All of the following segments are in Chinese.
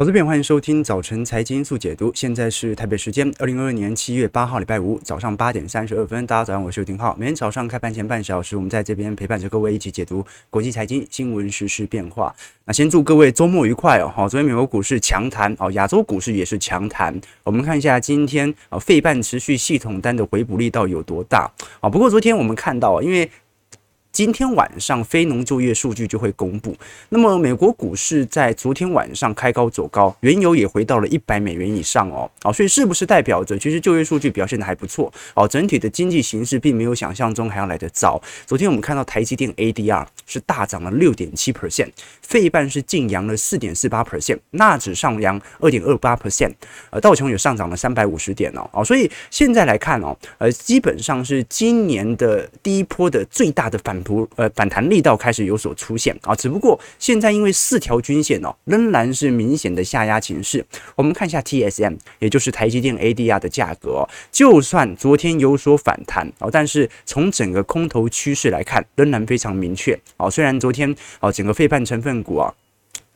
好这边欢迎收听早晨财经速解读。现在是台北时间二零二二年七月八号礼拜五早上八点三十二分。大家早上，我是丁浩。每天早上开盘前半小时，我们在这边陪伴着各位一起解读国际财经新闻、时事变化。那先祝各位周末愉快哦！好，昨天美国股市强弹哦，亚洲股市也是强弹。我们看一下今天啊，费半持续系统单的回补力道有多大啊？不过昨天我们看到，因为今天晚上非农就业数据就会公布。那么美国股市在昨天晚上开高走高，原油也回到了一百美元以上哦。哦，所以是不是代表着其实就业数据表现的还不错？哦，整体的经济形势并没有想象中还要来得糟。昨天我们看到台积电 ADR 是大涨了六点七 percent，费半是净扬了四点四八 percent，纳指上扬二点二八 percent，呃，道琼也上涨了三百五十点哦。哦，所以现在来看哦，呃，基本上是今年的第一波的最大的反。图呃反弹力道开始有所出现啊，只不过现在因为四条均线哦仍然是明显的下压情势。我们看一下 TSM，也就是台积电 ADR 的价格，就算昨天有所反弹哦，但是从整个空头趋势来看，仍然非常明确哦。虽然昨天哦整个费半成分股啊。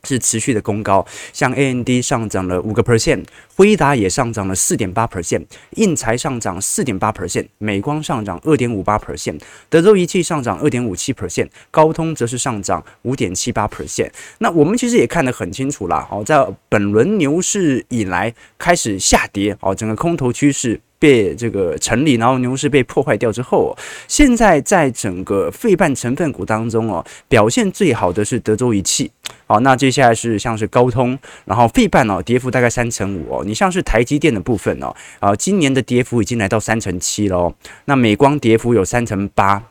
是持续的攻高，像 AMD 上涨了五个 percent，辉达也上涨了四点八 percent，应材上涨四点八 percent，美光上涨二点五八 percent，德州仪器上涨二点五七 percent，高通则是上涨五点七八 percent。那我们其实也看得很清楚啦，哦，在本轮牛市以来开始下跌，哦，整个空头趋势。被这个成立，然后牛市被破坏掉之后，现在在整个费半成分股当中哦，表现最好的是德州仪器。好，那接下来是像是高通，然后费半哦，跌幅大概三成五哦。你像是台积电的部分哦，啊，今年的跌幅已经来到三成七了哦。那美光跌幅有三成八，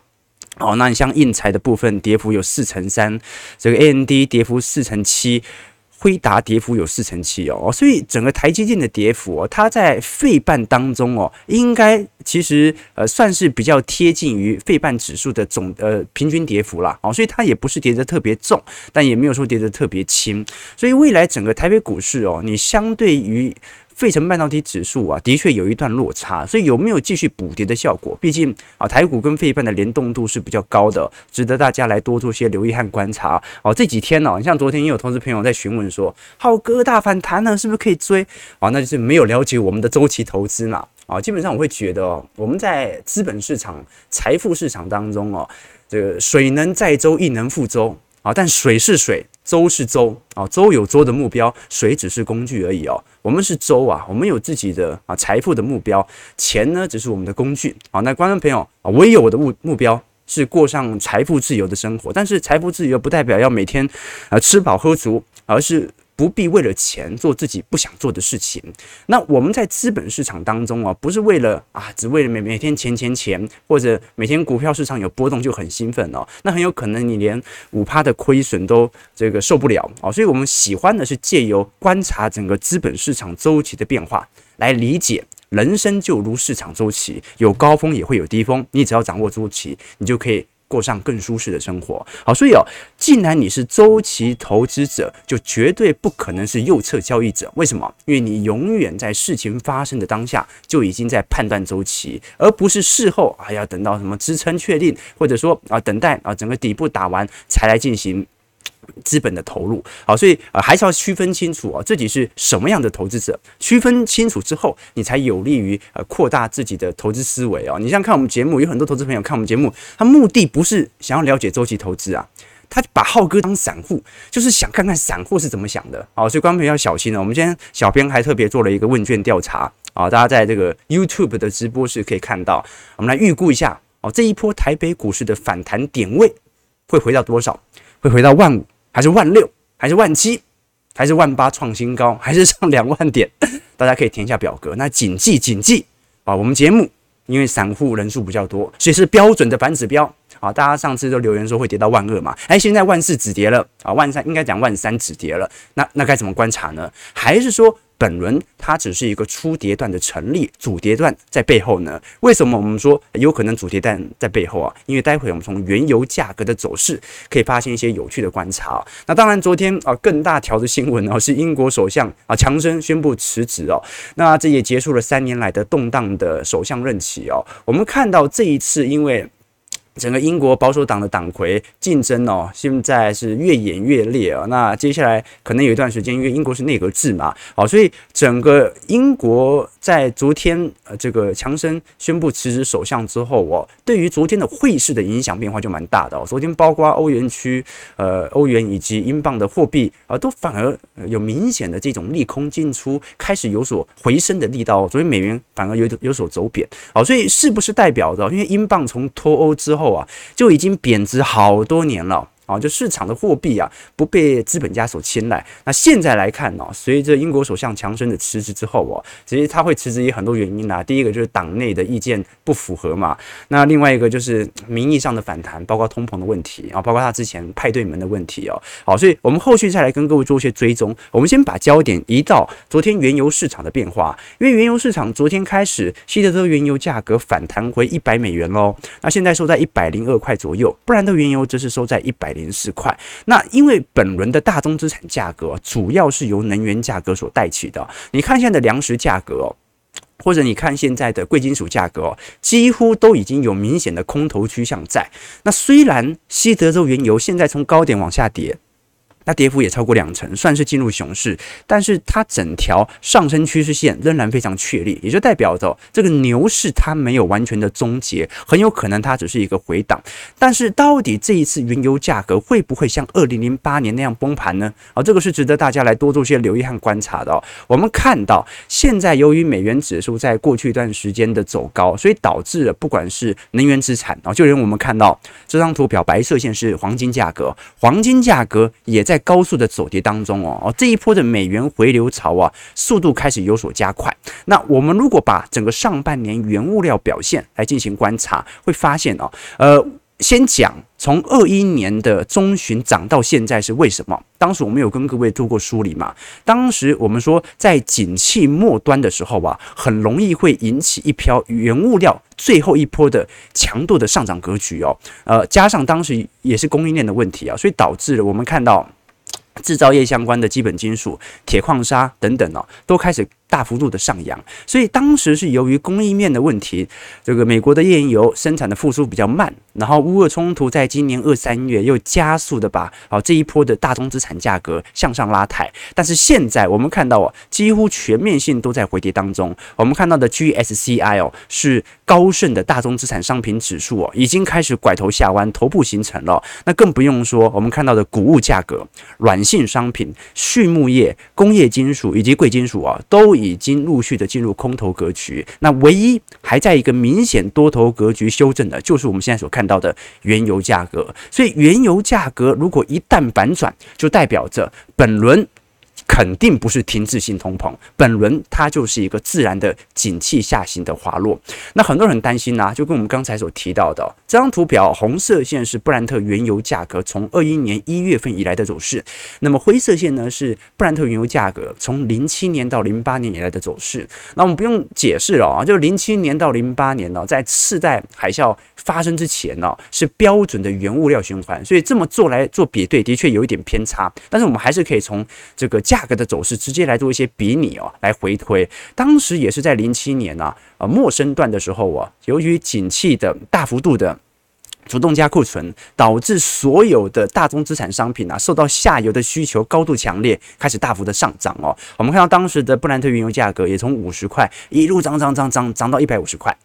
哦，那你像印材的部分跌幅有四成三，这个 A N D 跌幅四成七。辉达跌幅有四成七哦，所以整个台积电的跌幅哦，它在费半当中哦，应该其实呃算是比较贴近于费半指数的总呃平均跌幅啦。哦，所以它也不是跌得特别重，但也没有说跌得特别轻，所以未来整个台北股市哦，你相对于。费城半导体指数啊，的确有一段落差，所以有没有继续补跌的效果？毕竟啊，台股跟费半的联动度是比较高的，值得大家来多做些留意和观察。哦，这几天呢、啊，像昨天也有投资朋友在询问说，浩哥大反弹了，是不是可以追？啊，那就是没有了解我们的周期投资嘛。啊，基本上我会觉得哦，我们在资本市场、财富市场当中哦，这个水能载舟，亦能覆舟。啊，但水是水，舟是舟啊，舟有舟的目标，水只是工具而已哦。我们是舟啊，我们有自己的啊财富的目标，钱呢只是我们的工具。啊，那观众朋友啊，我也有我的目目标是过上财富自由的生活，但是财富自由不代表要每天啊吃饱喝足，而是。不必为了钱做自己不想做的事情。那我们在资本市场当中啊，不是为了啊，只为了每每天钱钱钱，或者每天股票市场有波动就很兴奋哦。那很有可能你连五趴的亏损都这个受不了啊。所以我们喜欢的是借由观察整个资本市场周期的变化，来理解人生就如市场周期，有高峰也会有低峰。你只要掌握周期，你就可以。过上更舒适的生活。好，所以哦，既然你是周期投资者，就绝对不可能是右侧交易者。为什么？因为你永远在事情发生的当下就已经在判断周期，而不是事后啊，要等到什么支撑确定，或者说啊，等待啊整个底部打完才来进行。资本的投入，好，所以呃还是要区分清楚啊，自己是什么样的投资者。区分清楚之后，你才有利于呃扩大自己的投资思维哦。你像看我们节目，有很多投资朋友看我们节目，他目的不是想要了解周期投资啊，他把浩哥当散户，就是想看看散户是怎么想的。好，所以观众朋友要小心了。我们今天小编还特别做了一个问卷调查啊，大家在这个 YouTube 的直播室可以看到。我们来预估一下哦，这一波台北股市的反弹点位会回到多少？会回到万五？还是万六，还是万七，还是万八创新高，还是上两万点？大家可以填一下表格。那谨记谨记啊，我们节目因为散户人数比较多，所以是标准的反指标啊。大家上次都留言说会跌到万二嘛，哎，现在万四止跌了啊，万三应该讲万三止跌了。那那该怎么观察呢？还是说？本轮它只是一个初跌段的成立，主跌段在背后呢？为什么我们说有可能主跌段在背后啊？因为待会我们从原油价格的走势可以发现一些有趣的观察。那当然，昨天啊更大条的新闻哦，是英国首相啊强生宣布辞职哦。那这也结束了三年来的动荡的首相任期哦。我们看到这一次因为。整个英国保守党的党魁竞争哦，现在是越演越烈啊。那接下来可能有一段时间，因为英国是内阁制嘛，好，所以整个英国在昨天呃这个强生宣布辞职首相之后哦，对于昨天的汇市的影响变化就蛮大的哦。昨天包括欧元区呃欧元以及英镑的货币啊，都反而有明显的这种利空进出，开始有所回升的力道。所以美元反而有有所走贬，好，所以是不是代表着因为英镑从脱欧之后。啊，就已经贬值好多年了。啊，就市场的货币啊，不被资本家所青睐。那现在来看呢，随着英国首相强生的辞职之后哦，其实他会辞职有很多原因啦。第一个就是党内的意见不符合嘛，那另外一个就是名义上的反弹，包括通膨的问题啊，包括他之前派对门的问题哦。好，所以我们后续再来跟各位做一些追踪。我们先把焦点移到昨天原油市场的变化，因为原油市场昨天开始，西德州原油价格反弹回一百美元喽。那现在收在一百零二块左右，布兰特原油则是收在一百。零四块，那因为本轮的大宗资产价格主要是由能源价格所带起的。你看现在的粮食价格，或者你看现在的贵金属价格，几乎都已经有明显的空头趋向在。那虽然西德州原油现在从高点往下跌。那跌幅也超过两成，算是进入熊市，但是它整条上升趋势线仍然非常确立，也就代表着这个牛市它没有完全的终结，很有可能它只是一个回档。但是到底这一次原油价格会不会像二零零八年那样崩盘呢？啊，这个是值得大家来多做些留意和观察的。我们看到现在由于美元指数在过去一段时间的走高，所以导致了不管是能源资产啊，就连我们看到这张图表白色线是黄金价格，黄金价格也在。在高速的走跌当中哦，这一波的美元回流潮啊，速度开始有所加快。那我们如果把整个上半年原物料表现来进行观察，会发现哦，呃。先讲从二一年的中旬涨到现在是为什么？当时我们有跟各位做过梳理嘛。当时我们说，在景气末端的时候啊，很容易会引起一飘原物料最后一波的强度的上涨格局哦。呃，加上当时也是供应链的问题啊，所以导致了我们看到制造业相关的基本金属、铁矿砂等等哦，都开始。大幅度的上扬，所以当时是由于供应面的问题，这个美国的页岩油生产的复苏比较慢，然后乌俄冲突在今年二三月又加速的把啊这一波的大宗资产价格向上拉抬，但是现在我们看到啊，几乎全面性都在回跌当中。我们看到的 GSCI 哦，是高盛的大宗资产商品指数哦，已经开始拐头下弯，头部形成了。那更不用说我们看到的谷物价格、软性商品、畜牧业、工业金属以及贵金属啊，都。已已经陆续的进入空头格局，那唯一还在一个明显多头格局修正的，就是我们现在所看到的原油价格。所以，原油价格如果一旦反转，就代表着本轮。肯定不是停滞性通膨，本轮它就是一个自然的景气下行的滑落。那很多人很担心呐、啊，就跟我们刚才所提到的这张图表，红色线是布兰特原油价格从二一年一月份以来的走势，那么灰色线呢是布兰特原油价格从零七年到零八年以来的走势。那我们不用解释了啊，就是零七年到零八年呢，在次贷海啸发生之前呢，是标准的原物料循环，所以这么做来做比对，的确有一点偏差。但是我们还是可以从这个价。格的走势直接来做一些比拟哦，来回推，当时也是在零七年啊，呃末升段的时候啊，由于景气的大幅度的主动加库存，导致所有的大宗资产商品啊，受到下游的需求高度强烈，开始大幅的上涨哦。我们看到当时的布兰特原油价格也从五十块一路涨涨涨涨涨到一百五十块。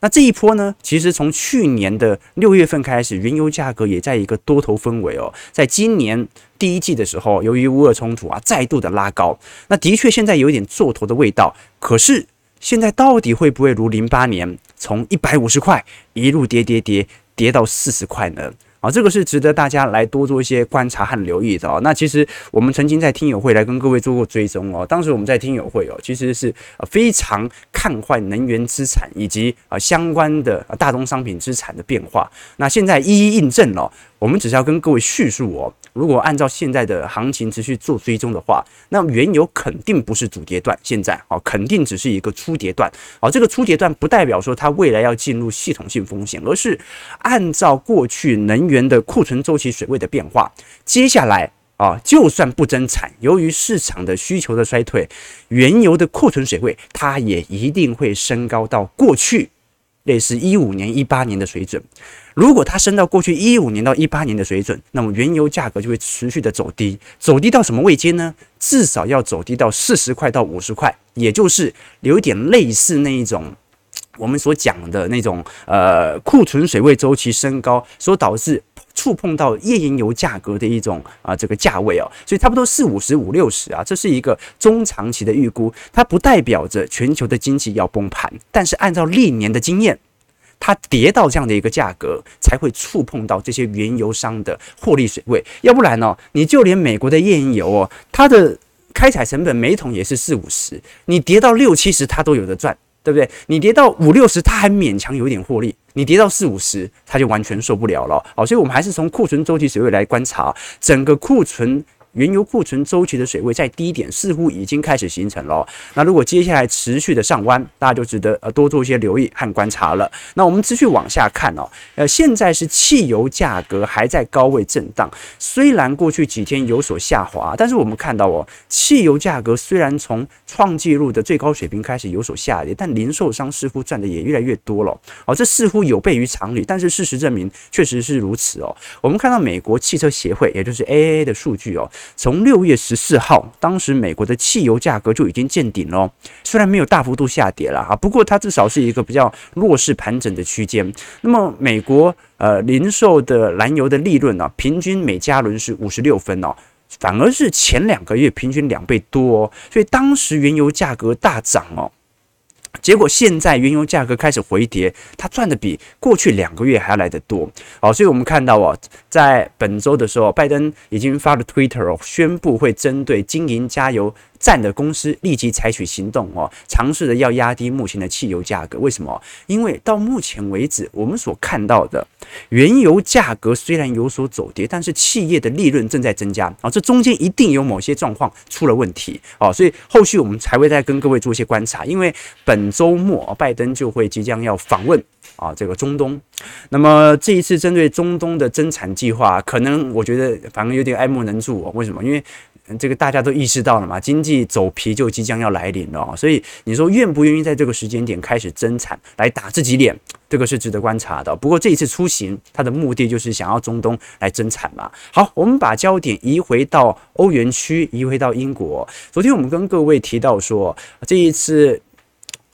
那这一波呢，其实从去年的六月份开始，原油价格也在一个多头氛围哦。在今年第一季的时候，由于乌俄冲突啊，再度的拉高，那的确现在有一点做头的味道。可是现在到底会不会如零八年从一百五十块一路跌跌跌跌到四十块呢？啊，这个是值得大家来多做一些观察和留意的哦。那其实我们曾经在听友会来跟各位做过追踪哦。当时我们在听友会哦，其实是非常看坏能源资产以及啊相关的大宗商品资产的变化。那现在一一印证了。我们只是要跟各位叙述哦，如果按照现在的行情持续做追踪的话，那原油肯定不是主跌段，现在啊，肯定只是一个初跌段。啊，这个初跌段不代表说它未来要进入系统性风险，而是按照过去能源的库存周期水位的变化，接下来啊，就算不增产，由于市场的需求的衰退，原油的库存水位它也一定会升高到过去。类似一五年、一八年的水准。如果它升到过去一五年到一八年的水准，那么原油价格就会持续的走低，走低到什么位阶呢？至少要走低到四十块到五十块，也就是有点类似那一种我们所讲的那种呃库存水位周期升高所导致触碰到页岩油价格的一种啊这个价位哦，所以差不多四五十五六十啊，这是一个中长期的预估，它不代表着全球的经济要崩盘，但是按照历年的经验。它跌到这样的一个价格，才会触碰到这些原油商的获利水位，要不然呢、你就连美国的页岩油哦，它的开采成本每桶也是四五十，你跌到六七十，它都有得赚，对不对？你跌到五六十，它还勉强有一点获利，你跌到四五十，它就完全受不了了。好，所以我们还是从库存周期水位来观察整个库存。原油库存周期的水位在低点似乎已经开始形成了。那如果接下来持续的上弯，大家就值得呃多做一些留意和观察了。那我们继续往下看哦，呃，现在是汽油价格还在高位震荡，虽然过去几天有所下滑，但是我们看到哦，汽油价格虽然从创纪录的最高水平开始有所下跌，但零售商似乎赚的也越来越多了。哦，这似乎有悖于常理，但是事实证明确实是如此哦。我们看到美国汽车协会，也就是 AAA 的数据哦。从六月十四号，当时美国的汽油价格就已经见顶了，虽然没有大幅度下跌了哈，不过它至少是一个比较弱势盘整的区间。那么美国呃零售的燃油的利润呢，平均每加仑是五十六分哦，反而是前两个月平均两倍多哦，所以当时原油价格大涨哦。结果现在原油价格开始回跌，它赚的比过去两个月还要来得多。好，所以我们看到哦，在本周的时候，拜登已经发了 Twitter，宣布会针对经营加油站的公司立即采取行动哦，尝试着要压低目前的汽油价格。为什么？因为到目前为止，我们所看到的原油价格虽然有所走跌，但是企业的利润正在增加啊，这中间一定有某些状况出了问题啊，所以后续我们才会再跟各位做一些观察。因为本周末拜登就会即将要访问啊这个中东，那么这一次针对中东的增产计划，可能我觉得反而有点爱莫能助哦。为什么？因为这个大家都意识到了嘛，经济走皮就即将要来临了，所以你说愿不愿意在这个时间点开始增产来打自己脸，这个是值得观察的。不过这一次出行，它的目的就是想要中东来增产嘛。好，我们把焦点移回到欧元区，移回到英国。昨天我们跟各位提到说，这一次。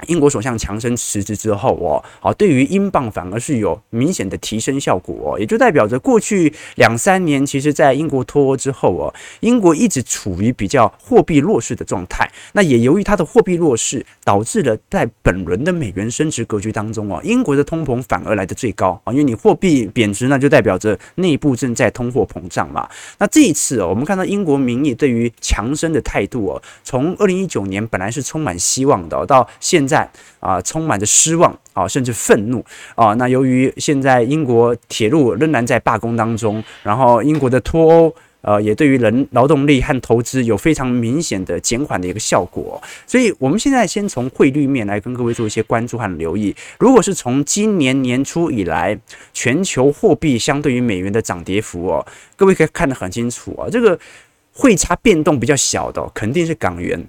英国首相强生辞职之后哦，好，对于英镑反而是有明显的提升效果哦，也就代表着过去两三年，其实在英国脱欧之后哦，英国一直处于比较货币弱势的状态。那也由于它的货币弱势，导致了在本轮的美元升值格局当中哦，英国的通膨反而来得最高啊，因为你货币贬值，那就代表着内部正在通货膨胀嘛。那这一次哦，我们看到英国民意对于强生的态度哦，从二零一九年本来是充满希望的，到现在。在啊，充满着失望啊，甚至愤怒啊。那由于现在英国铁路仍然在罢工当中，然后英国的脱欧呃，也对于人劳动力和投资有非常明显的减缓的一个效果。所以，我们现在先从汇率面来跟各位做一些关注和留意。如果是从今年年初以来，全球货币相对于美元的涨跌幅哦，各位可以看得很清楚啊。这个汇差变动比较小的，肯定是港元。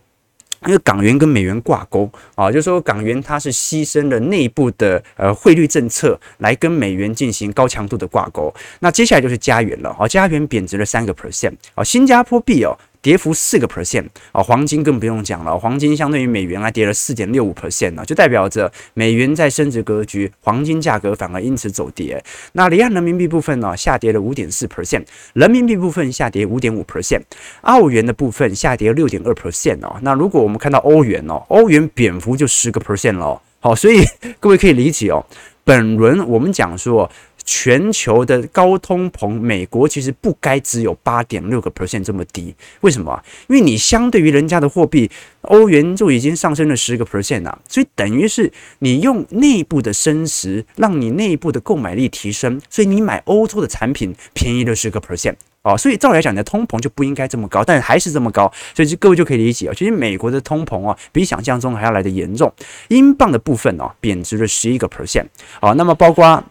因为港元跟美元挂钩啊，就是说港元它是牺牲了内部的呃汇率政策来跟美元进行高强度的挂钩。那接下来就是加元了，啊，加元贬值了三个 percent，啊，新加坡币哦。跌幅四个 percent 啊，黄金更不用讲了，黄金相对于美元还跌了四点六五 percent 啊，就代表着美元在升值格局，黄金价格反而因此走跌。那离岸人民币部分呢，下跌了五点四 percent，人民币部分下跌五点五 percent，澳元的部分下跌六点二 percent 哦。那如果我们看到欧元哦，欧元贬幅就十个 percent 了，好，所以 各位可以理解哦，本轮我们讲说。全球的高通膨，美国其实不该只有八点六个 percent 这么低，为什么？因为你相对于人家的货币，欧元就已经上升了十个 percent 了，所以等于是你用内部的升值，让你内部的购买力提升，所以你买欧洲的产品便宜了十个 percent 哦，所以照理来讲，你的通膨就不应该这么高，但还是这么高，所以各位就可以理解啊，其实美国的通膨啊，比想象中还要来得严重，英镑的部分哦，贬值了十一个 percent，好，那么包括。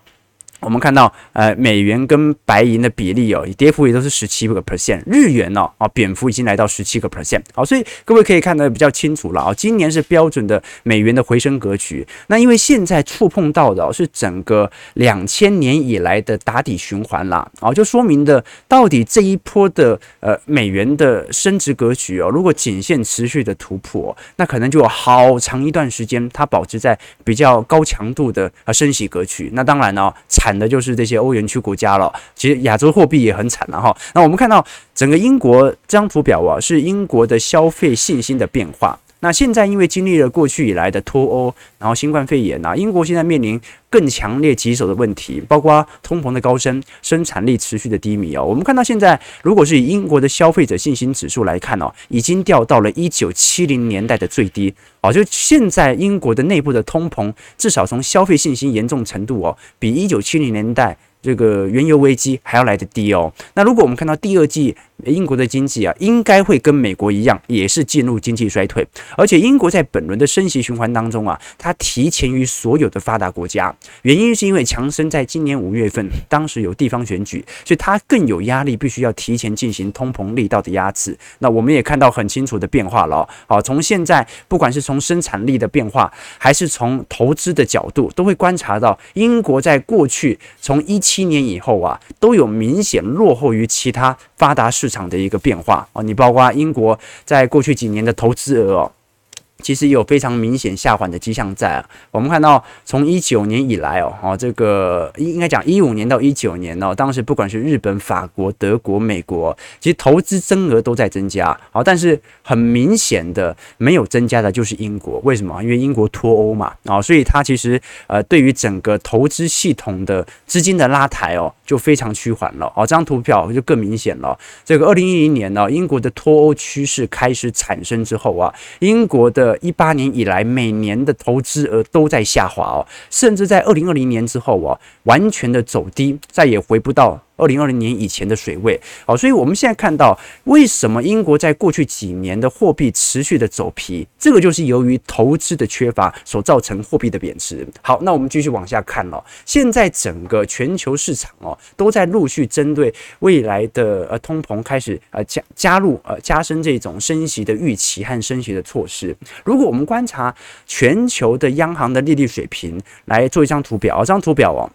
我们看到，呃，美元跟白银的比例哦，跌幅也都是十七个 percent，日元哦，啊，贬幅已经来到十七个 percent，好，所以各位可以看得比较清楚了啊，今年是标准的美元的回升格局。那因为现在触碰到的是整个两千年以来的打底循环啦，啊，就说明的到底这一波的呃美元的升值格局哦，如果仅限持续的突破，那可能就有好长一段时间它保持在比较高强度的啊升息格局。那当然呢，产的就是这些欧元区国家了，其实亚洲货币也很惨了哈。那我们看到整个英国这张图表啊，是英国的消费信心的变化。那现在因为经历了过去以来的脱欧，然后新冠肺炎啊，英国现在面临更强烈棘手的问题，包括通膨的高升、生产力持续的低迷哦。我们看到现在，如果是以英国的消费者信心指数来看哦，已经掉到了一九七零年代的最低哦。就现在英国的内部的通膨，至少从消费信心严重程度哦，比一九七零年代这个原油危机还要来得低哦。那如果我们看到第二季，英国的经济啊，应该会跟美国一样，也是进入经济衰退。而且英国在本轮的升息循环当中啊，它提前于所有的发达国家。原因是因为强生在今年五月份，当时有地方选举，所以他更有压力，必须要提前进行通膨力道的压制。那我们也看到很清楚的变化了。好，从现在不管是从生产力的变化，还是从投资的角度，都会观察到英国在过去从一七年以后啊，都有明显落后于其他发达市场的一个变化哦，你包括英国在过去几年的投资额哦。其实有非常明显下滑的迹象在啊。我们看到从一九年以来哦，哦，这个应该讲一五年到一九年哦，当时不管是日本、法国、德国、美国，其实投资增额都在增加。好，但是很明显的没有增加的就是英国。为什么？因为英国脱欧嘛，啊，所以它其实呃，对于整个投资系统的资金的拉抬哦，就非常趋缓了。哦，这张图表就更明显了。这个二零一零年呢，英国的脱欧趋势开始产生之后啊，英国的一八年以来，每年的投资额都在下滑哦，甚至在二零二零年之后啊，完全的走低，再也回不到。二零二零年以前的水位，好，所以我们现在看到为什么英国在过去几年的货币持续的走皮，这个就是由于投资的缺乏所造成货币的贬值。好，那我们继续往下看了，现在整个全球市场哦，都在陆续针对未来的呃通膨开始呃加加入呃加深这种升息的预期和升息的措施。如果我们观察全球的央行的利率水平，来做一张图表，这张图表哦。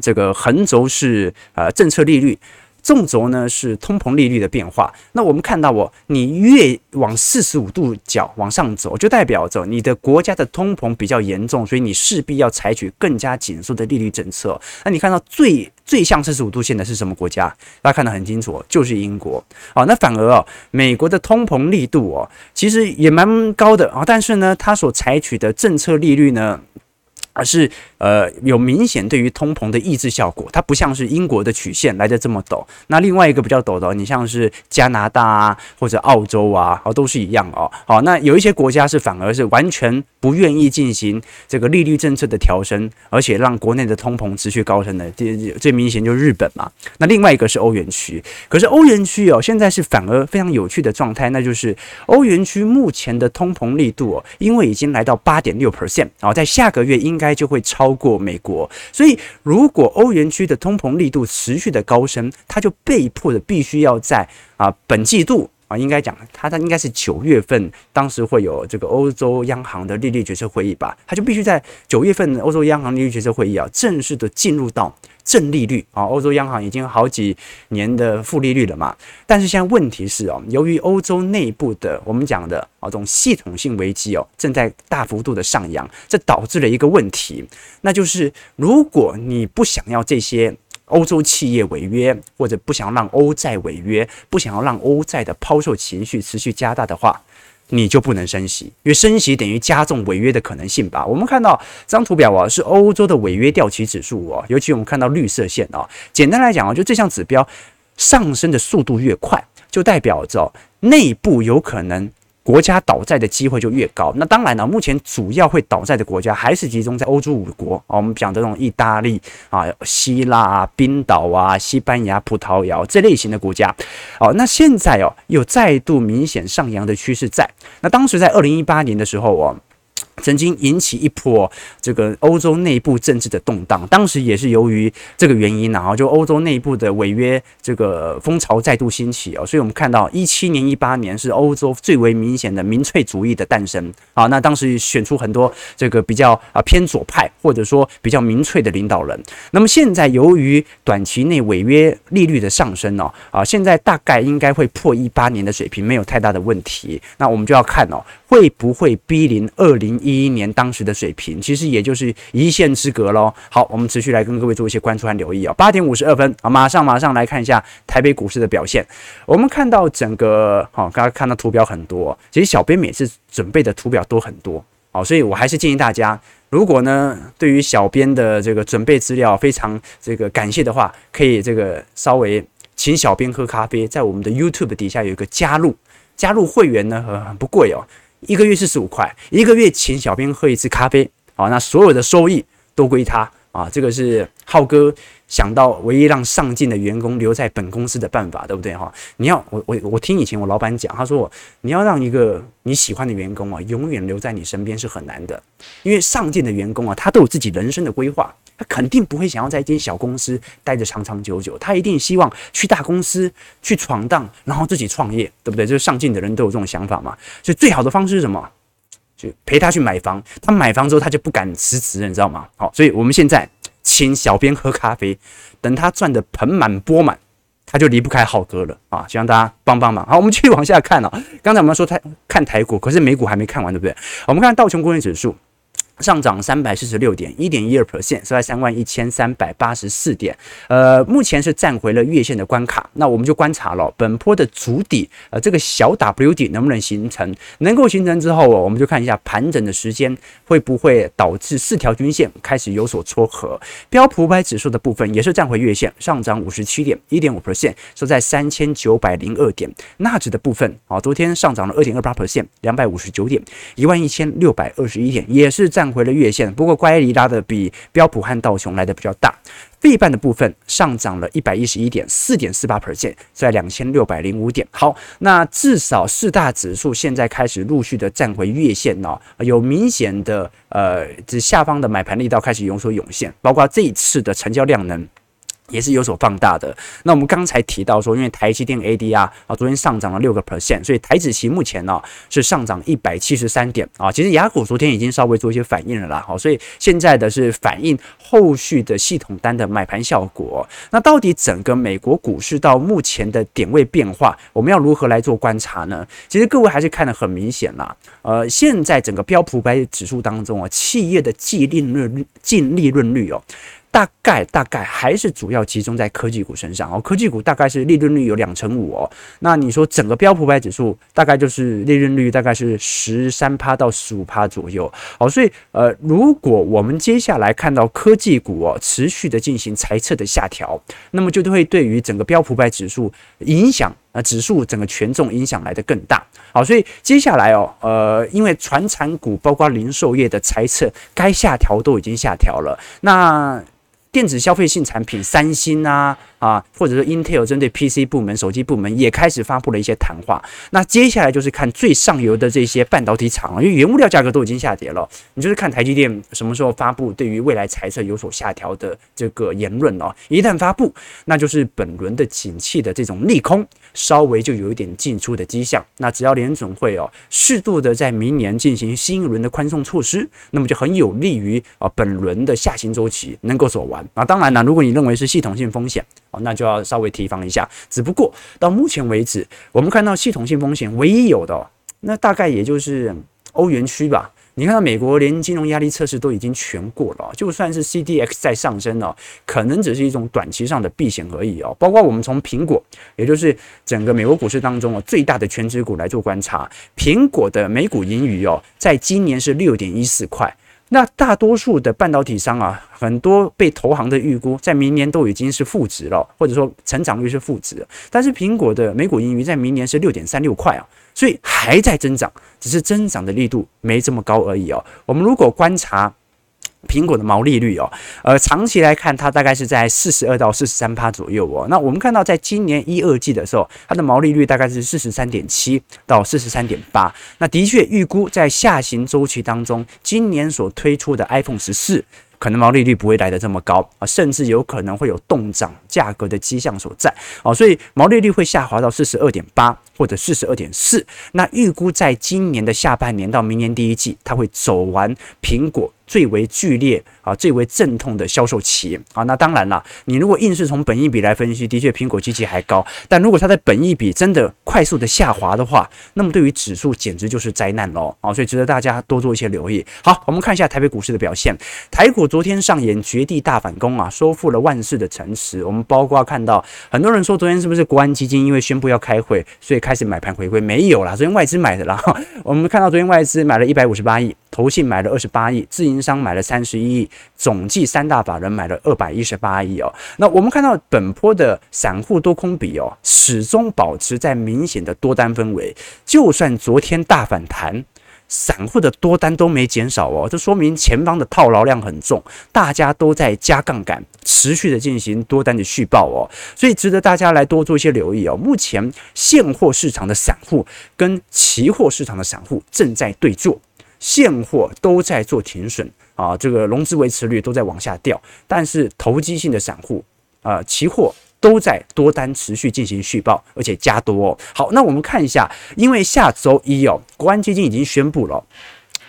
这个横轴是呃政策利率，纵轴呢是通膨利率的变化。那我们看到哦，你越往四十五度角往上走，就代表着你的国家的通膨比较严重，所以你势必要采取更加紧缩的利率政策。那你看到最最像四十五度线的是什么国家？大家看得很清楚，就是英国。啊，那反而哦，美国的通膨力度哦，其实也蛮高的啊，但是呢，它所采取的政策利率呢，而是呃有明显对于通膨的抑制效果，它不像是英国的曲线来的这么陡。那另外一个比较陡的，你像是加拿大啊或者澳洲啊，哦都是一样哦。好，那有一些国家是反而是完全不愿意进行这个利率政策的调升，而且让国内的通膨持续高升的，最最明显就是日本嘛。那另外一个是欧元区，可是欧元区哦现在是反而非常有趣的状态，那就是欧元区目前的通膨力度哦，因为已经来到八点六 percent 啊，在下个月。应该就会超过美国，所以如果欧元区的通膨力度持续的高升，它就被迫的必须要在啊本季度啊，应该讲它它应该是九月份，当时会有这个欧洲央行的利率决策会议吧，它就必须在九月份欧洲央行利率决策会议啊正式的进入到。正利率啊，欧洲央行已经好几年的负利率了嘛。但是现在问题是哦，由于欧洲内部的我们讲的啊这种系统性危机哦，正在大幅度的上扬，这导致了一个问题，那就是如果你不想要这些欧洲企业违约，或者不想让欧债违约，不想要让欧债的抛售情绪持续加大的话。你就不能升息，因为升息等于加重违约的可能性吧？我们看到这张图表啊，是欧洲的违约掉期指数哦，尤其我们看到绿色线啊，简单来讲啊，就这项指标上升的速度越快，就代表着内部有可能。国家倒债的机会就越高。那当然了，目前主要会倒债的国家还是集中在欧洲五国啊。我们讲的这种意大利啊、希腊啊、冰岛啊、西班牙、葡萄牙这类型的国家。哦，那现在哦，有再度明显上扬的趋势在。那当时在二零一八年的时候哦。曾经引起一波这个欧洲内部政治的动荡，当时也是由于这个原因，然后就欧洲内部的违约这个风潮再度兴起哦，所以我们看到一七年、一八年是欧洲最为明显的民粹主义的诞生啊。那当时选出很多这个比较啊偏左派或者说比较民粹的领导人。那么现在由于短期内违约利率的上升哦，啊，现在大概应该会破一八年的水平，没有太大的问题。那我们就要看哦，会不会逼临二零一一年当时的水平，其实也就是一线之隔喽。好，我们持续来跟各位做一些关注和留意啊。八点五十二分啊，马上马上来看一下台北股市的表现。我们看到整个好，刚刚看到图表很多，其实小编每次准备的图表都很多，好，所以我还是建议大家，如果呢对于小编的这个准备资料非常这个感谢的话，可以这个稍微请小编喝咖啡，在我们的 YouTube 底下有一个加入，加入会员呢很不贵哦。一个月是十五块，一个月请小编喝一次咖啡，啊，那所有的收益都归他啊，这个是浩哥想到唯一让上进的员工留在本公司的办法，对不对哈？你要我我我听以前我老板讲，他说你要让一个你喜欢的员工啊，永远留在你身边是很难的，因为上进的员工啊，他都有自己人生的规划。他肯定不会想要在一间小公司待着长长久久，他一定希望去大公司去闯荡，然后自己创业，对不对？就是上进的人都有这种想法嘛。所以最好的方式是什么？就陪他去买房。他买房之后，他就不敢辞职了，你知道吗？好，所以我们现在请小编喝咖啡，等他赚得盆满钵满，他就离不开浩哥了啊！希望大家帮帮忙。好，我们继续往下看啊。刚才我们说台看台股，可是美股还没看完，对不对？我们看道琼工业指数。上涨三百四十六点，一点一二 percent，收在三万一千三百八十四点。呃，目前是站回了月线的关卡。那我们就观察了本波的筑底，呃，这个小 W 底能不能形成？能够形成之后，我们就看一下盘整的时间会不会导致四条均线开始有所撮合。标普五百指数的部分也是站回月线，上涨五十七点，一点五 percent，收在三千九百零二点。纳指的部分啊，昨天上涨了二点二八 percent，两百五十九点，一万一千六百二十一点，也是站。回了月线，不过乖离拉的比标普和道琼来的比较大。费半的部分上涨了一百一十一点四点四八 percent，在两千六百零五点。好，那至少四大指数现在开始陆续的站回月线哦，有明显的呃，指下方的买盘力道开始有所涌现，包括这一次的成交量能。也是有所放大的。那我们刚才提到说，因为台积电 ADR 啊，昨天上涨了六个 percent，所以台指期目前呢是上涨一百七十三点啊。其实雅股昨天已经稍微做一些反应了啦，好，所以现在的是反映后续的系统单的买盘效果。那到底整个美国股市到目前的点位变化，我们要如何来做观察呢？其实各位还是看得很明显啦。呃，现在整个标普五百指数当中啊，企业的净利润率、净利润率哦。大概大概还是主要集中在科技股身上哦，科技股大概是利润率有两成五哦。那你说整个标普百指数大概就是利润率大概是十三趴到十五趴左右哦。所以呃，如果我们接下来看到科技股哦持续的进行财测的下调，那么就会对于整个标普百指数影响啊，指数整个权重影响来得更大。好，所以接下来哦，呃，因为传产股包括零售业的财测该下调都已经下调了，那。电子消费性产品，三星啊啊，或者说 Intel 针对 PC 部门、手机部门也开始发布了一些谈话。那接下来就是看最上游的这些半导体厂了，因为原物料价格都已经下跌了，你就是看台积电什么时候发布对于未来财测有所下调的这个言论哦。一旦发布，那就是本轮的景气的这种利空稍微就有一点进出的迹象。那只要联准会哦适度的在明年进行新一轮的宽松措施，那么就很有利于啊本轮的下行周期能够走完。啊，当然了，如果你认为是系统性风险哦，那就要稍微提防一下。只不过到目前为止，我们看到系统性风险唯一有的，哦，那大概也就是欧元区吧。你看到美国连金融压力测试都已经全过了，就算是 CDX 在上升哦，可能只是一种短期上的避险而已哦。包括我们从苹果，也就是整个美国股市当中哦最大的权值股来做观察，苹果的每股盈余哦，在今年是六点一四块。那大多数的半导体商啊，很多被投行的预估在明年都已经是负值了，或者说成长率是负值。但是苹果的每股盈余在明年是六点三六块啊，所以还在增长，只是增长的力度没这么高而已哦。我们如果观察苹果的毛利率哦，呃，长期来看，它大概是在四十二到四十三趴左右哦。那我们看到，在今年一二季的时候，它的毛利率大概是四十三点七到四十三点八。那的确预估在下行周期当中，今年所推出的 iPhone 十四。可能毛利率不会来得这么高啊，甚至有可能会有动涨价格的迹象所在啊，所以毛利率会下滑到四十二点八或者四十二点四。那预估在今年的下半年到明年第一季，它会走完苹果最为剧烈啊、最为阵痛的销售期啊。那当然了，你如果硬是从本益比来分析，的确苹果机器还高，但如果它的本益比真的快速的下滑的话，那么对于指数简直就是灾难喽啊！所以值得大家多做一些留意。好，我们看一下台北股市的表现，台股。昨天上演绝地大反攻啊，收复了万世的城池。我们包括看到很多人说，昨天是不是国安基金因为宣布要开会，所以开始买盘回归？没有啦，昨天外资买的啦。我们看到昨天外资买了一百五十八亿，投信买了二十八亿，自营商买了三十一亿，总计三大法人买了二百一十八亿哦。那我们看到本波的散户多空比哦，始终保持在明显的多单氛围，就算昨天大反弹。散户的多单都没减少哦，这说明前方的套牢量很重，大家都在加杠杆，持续的进行多单的续报哦，所以值得大家来多做一些留意哦。目前现货市场的散户跟期货市场的散户正在对坐，现货都在做停损啊，这个融资维持率都在往下掉，但是投机性的散户啊，期货。都在多单持续进行续报，而且加多哦。好，那我们看一下，因为下周一哦，国安基金已经宣布了。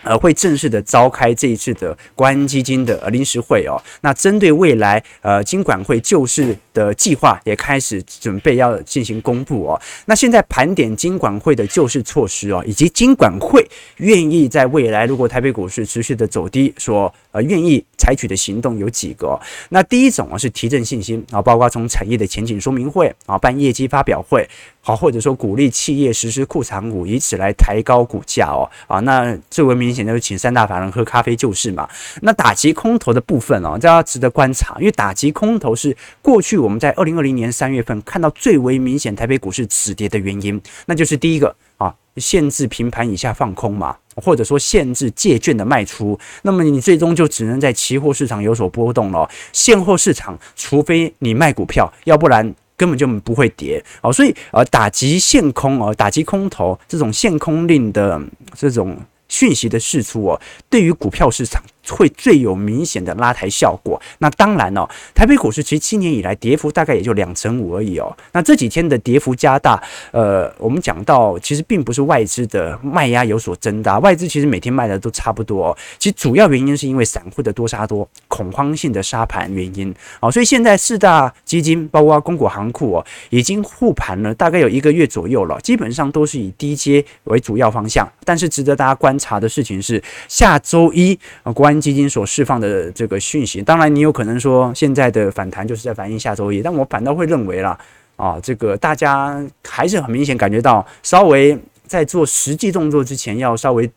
呃，会正式的召开这一次的国安基金的临时会哦。那针对未来呃金管会救市的计划也开始准备要进行公布哦。那现在盘点金管会的救市措施哦，以及金管会愿意在未来如果台北股市持续的走低，所呃愿意采取的行动有几个？那第一种啊是提振信心啊，包括从产业的前景说明会啊，办业绩发表会。好，或者说鼓励企业实施库藏股，以此来抬高股价哦。啊，那最为明显的就是请三大法人喝咖啡救市嘛。那打击空头的部分哦，大家值得观察，因为打击空头是过去我们在二零二零年三月份看到最为明显台北股市止跌的原因，那就是第一个啊，限制平盘以下放空嘛，或者说限制借券的卖出，那么你最终就只能在期货市场有所波动了。现货市场，除非你卖股票，要不然。根本就不会跌哦，所以呃，打击现空哦，打击空头这种限空令的这种讯息的释出哦，对于股票市场。会最有明显的拉抬效果。那当然哦，台北股市其实七年以来跌幅大概也就两成五而已哦。那这几天的跌幅加大，呃，我们讲到其实并不是外资的卖压有所增大，外资其实每天卖的都差不多哦。其实主要原因是因为散户的多杀多，恐慌性的杀盘原因哦。所以现在四大基金包括公股行库哦，已经护盘了大概有一个月左右了，基本上都是以低阶为主要方向。但是值得大家观察的事情是，下周一啊，国安基金所释放的这个讯息，当然你有可能说现在的反弹就是在反映下周一，但我反倒会认为啦，啊，这个大家还是很明显感觉到，稍微在做实际动作之前，要稍微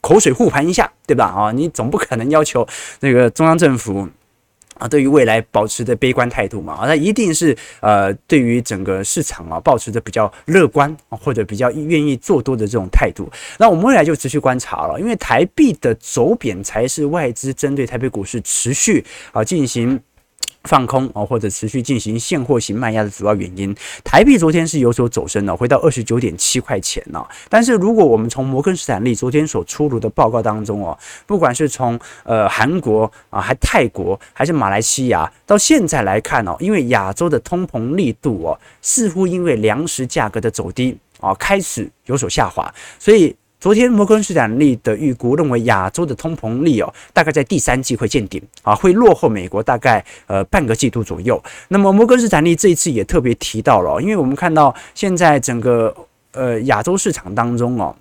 口水护盘一下，对吧？啊，你总不可能要求那个中央政府。啊，对于未来保持的悲观态度嘛，那一定是呃，对于整个市场啊，保持着比较乐观或者比较愿意做多的这种态度。那我们未来就持续观察了，因为台币的走贬才是外资针对台北股市持续啊进行。放空啊，或者持续进行现货型卖压的主要原因，台币昨天是有所走升的，回到二十九点七块钱了。但是如果我们从摩根斯坦利昨天所出炉的报告当中哦，不管是从呃韩国啊，还泰国，还是马来西亚，到现在来看哦，因为亚洲的通膨力度哦，似乎因为粮食价格的走低啊，开始有所下滑，所以。昨天摩根士丹利的预估认为，亚洲的通膨率哦，大概在第三季会见顶啊，会落后美国大概呃半个季度左右。那么摩根士丹利这一次也特别提到了，因为我们看到现在整个呃亚洲市场当中哦，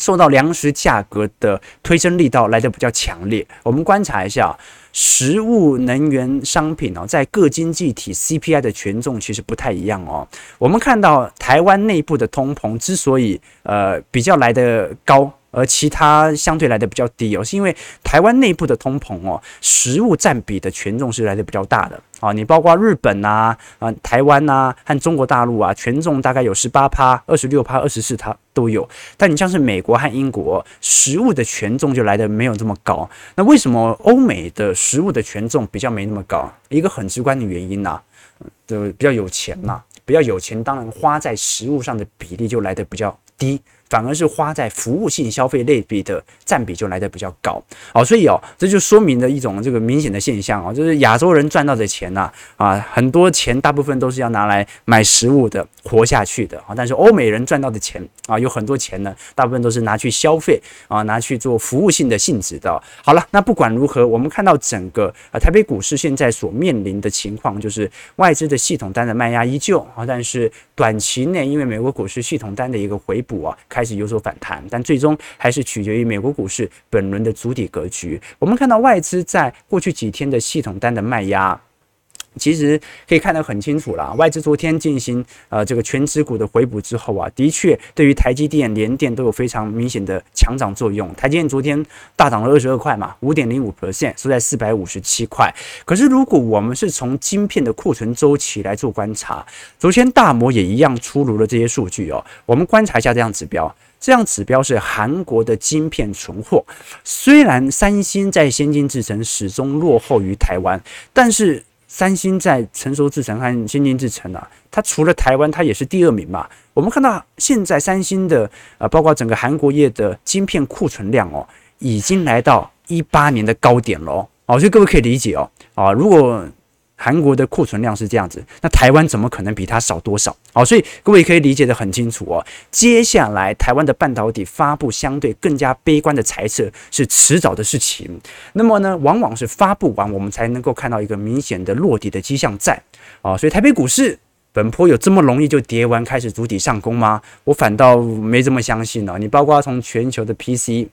受到粮食价格的推升力道来的比较强烈。我们观察一下。食物、能源、商品哦，在各经济体 CPI 的权重其实不太一样哦。我们看到台湾内部的通膨之所以呃比较来的高而其他相对来的比较低哦，是因为台湾内部的通膨哦，食物占比的权重是来的比较大的啊。你包括日本呐、啊、台湾呐和中国大陆啊，权重大概有十八趴、二十六趴、二十四趴都有。但你像是美国和英国，食物的权重就来的没有这么高。那为什么欧美的食物的权重比较没那么高？一个很直观的原因呐、啊，就比较有钱呐，比较有钱，当然花在食物上的比例就来的比较低。反而是花在服务性消费类别的占比就来得比较高，哦，所以哦，这就说明了一种这个明显的现象哦，就是亚洲人赚到的钱呐，啊，很多钱大部分都是要拿来买食物的，活下去的啊，但是欧美人赚到的钱啊，有很多钱呢，大部分都是拿去消费啊，拿去做服务性的性质的。好了，那不管如何，我们看到整个啊台北股市现在所面临的情况，就是外资的系统单的卖压依旧啊，但是短期内因为美国股市系统单的一个回补啊。开始有所反弹，但最终还是取决于美国股市本轮的主体格局。我们看到外资在过去几天的系统单的卖压。其实可以看得很清楚了，外资昨天进行呃这个权值股的回补之后啊，的确对于台积电、联电都有非常明显的强涨作用。台积电昨天大涨了二十二块嘛，五点零五 percent，收在四百五十七块。可是如果我们是从晶片的库存周期来做观察，昨天大摩也一样出炉了这些数据哦。我们观察一下这样指标，这样指标是韩国的晶片存货。虽然三星在先进制程始终落后于台湾，但是三星在成熟制程和先进制程啊，它除了台湾，它也是第二名嘛。我们看到现在三星的呃，包括整个韩国业的晶片库存量哦，已经来到一八年的高点了哦，所以各位可以理解哦，啊，如果。韩国的库存量是这样子，那台湾怎么可能比它少多少？好，所以各位可以理解得很清楚哦。接下来台湾的半导体发布相对更加悲观的猜测是迟早的事情。那么呢，往往是发布完我们才能够看到一个明显的落底的迹象在。啊，所以台北股市本波有这么容易就跌完开始筑底上攻吗？我反倒没这么相信呢。你包括从全球的 PC。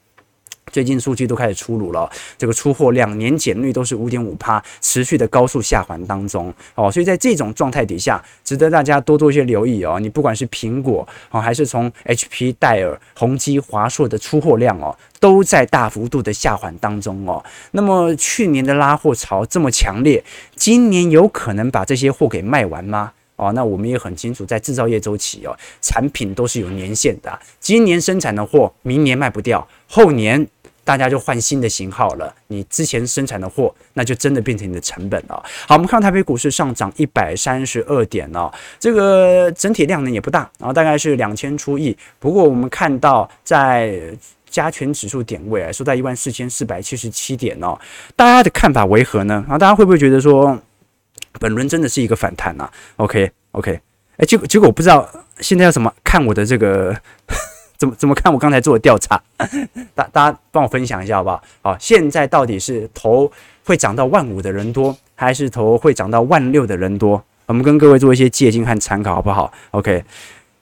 最近数据都开始出炉了，这个出货量年减率都是五点五趴，持续的高速下滑当中哦，所以在这种状态底下，值得大家多做一些留意哦。你不管是苹果哦，还是从 HP、戴尔、宏基、华硕的出货量哦，都在大幅度的下滑当中哦。那么去年的拉货潮这么强烈，今年有可能把这些货给卖完吗？哦，那我们也很清楚，在制造业周期哦，产品都是有年限的，今年生产的货，明年卖不掉，后年。大家就换新的型号了，你之前生产的货，那就真的变成你的成本了。好，我们看到台北股市上涨一百三十二点哦，这个整体量呢也不大，然后大概是两千出亿。不过我们看到在加权指数点位啊，收在一万四千四百七十七点哦。大家的看法为何呢？啊，大家会不会觉得说本轮真的是一个反弹呢？OK OK，哎，结果结果我不知道现在要怎么看我的这个。怎么怎么看我刚才做的调查？大大家帮我分享一下好不好？好，现在到底是投会涨到万五的人多，还是投会涨到万六的人多？我们跟各位做一些借鉴和参考，好不好？OK，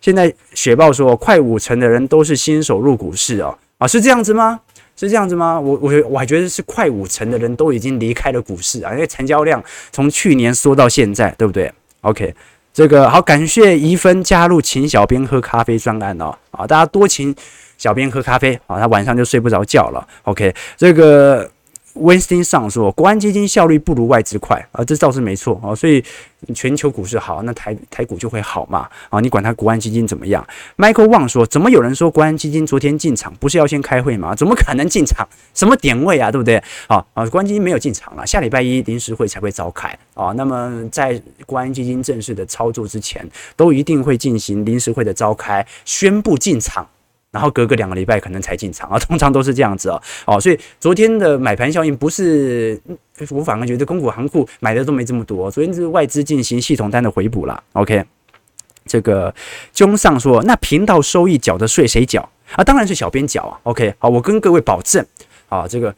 现在雪豹说，快五成的人都是新手入股市哦，啊，是这样子吗？是这样子吗？我我我还觉得是快五成的人都已经离开了股市啊，因为成交量从去年缩到现在，对不对？OK。这个好，感谢怡芬加入请小编喝咖啡专案哦，啊，大家多请小编喝咖啡啊，他晚上就睡不着觉了。OK，这个。Winston 上说，国安基金效率不如外资快啊，这倒是没错啊，所以全球股市好，那台台股就会好嘛啊，你管它国安基金怎么样？Michael Wang 说，怎么有人说国安基金昨天进场不是要先开会吗？怎么可能进场？什么点位啊，对不对？啊啊，国安基金没有进场了，下礼拜一临时会才会召开啊。那么在国安基金正式的操作之前，都一定会进行临时会的召开，宣布进场。然后隔个两个礼拜可能才进场啊，通常都是这样子哦。哦，所以昨天的买盘效应不是，我反而觉得公股行库买的都没这么多，昨天是外资进行系统单的回补了。OK，这个中上说，那频道收益缴的税谁缴啊？当然是小编缴啊。OK，好，我跟各位保证啊，这个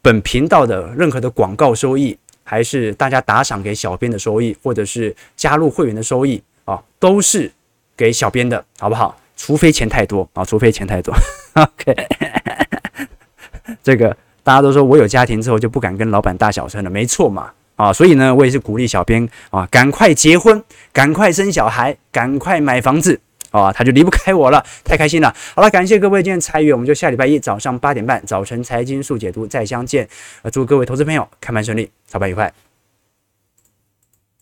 本频道的任何的广告收益，还是大家打赏给小编的收益，或者是加入会员的收益啊，都是给小编的，好不好？除非钱太多啊，除非钱太多。OK，这个大家都说我有家庭之后就不敢跟老板大小声了，没错嘛啊，所以呢，我也是鼓励小编啊，赶快结婚，赶快生小孩，赶快买房子啊，他就离不开我了，太开心了。好了，感谢各位今天参与，我们就下礼拜一早上八点半早晨财经速解读再相见。呃，祝各位投资朋友开盘顺利，操盘愉快。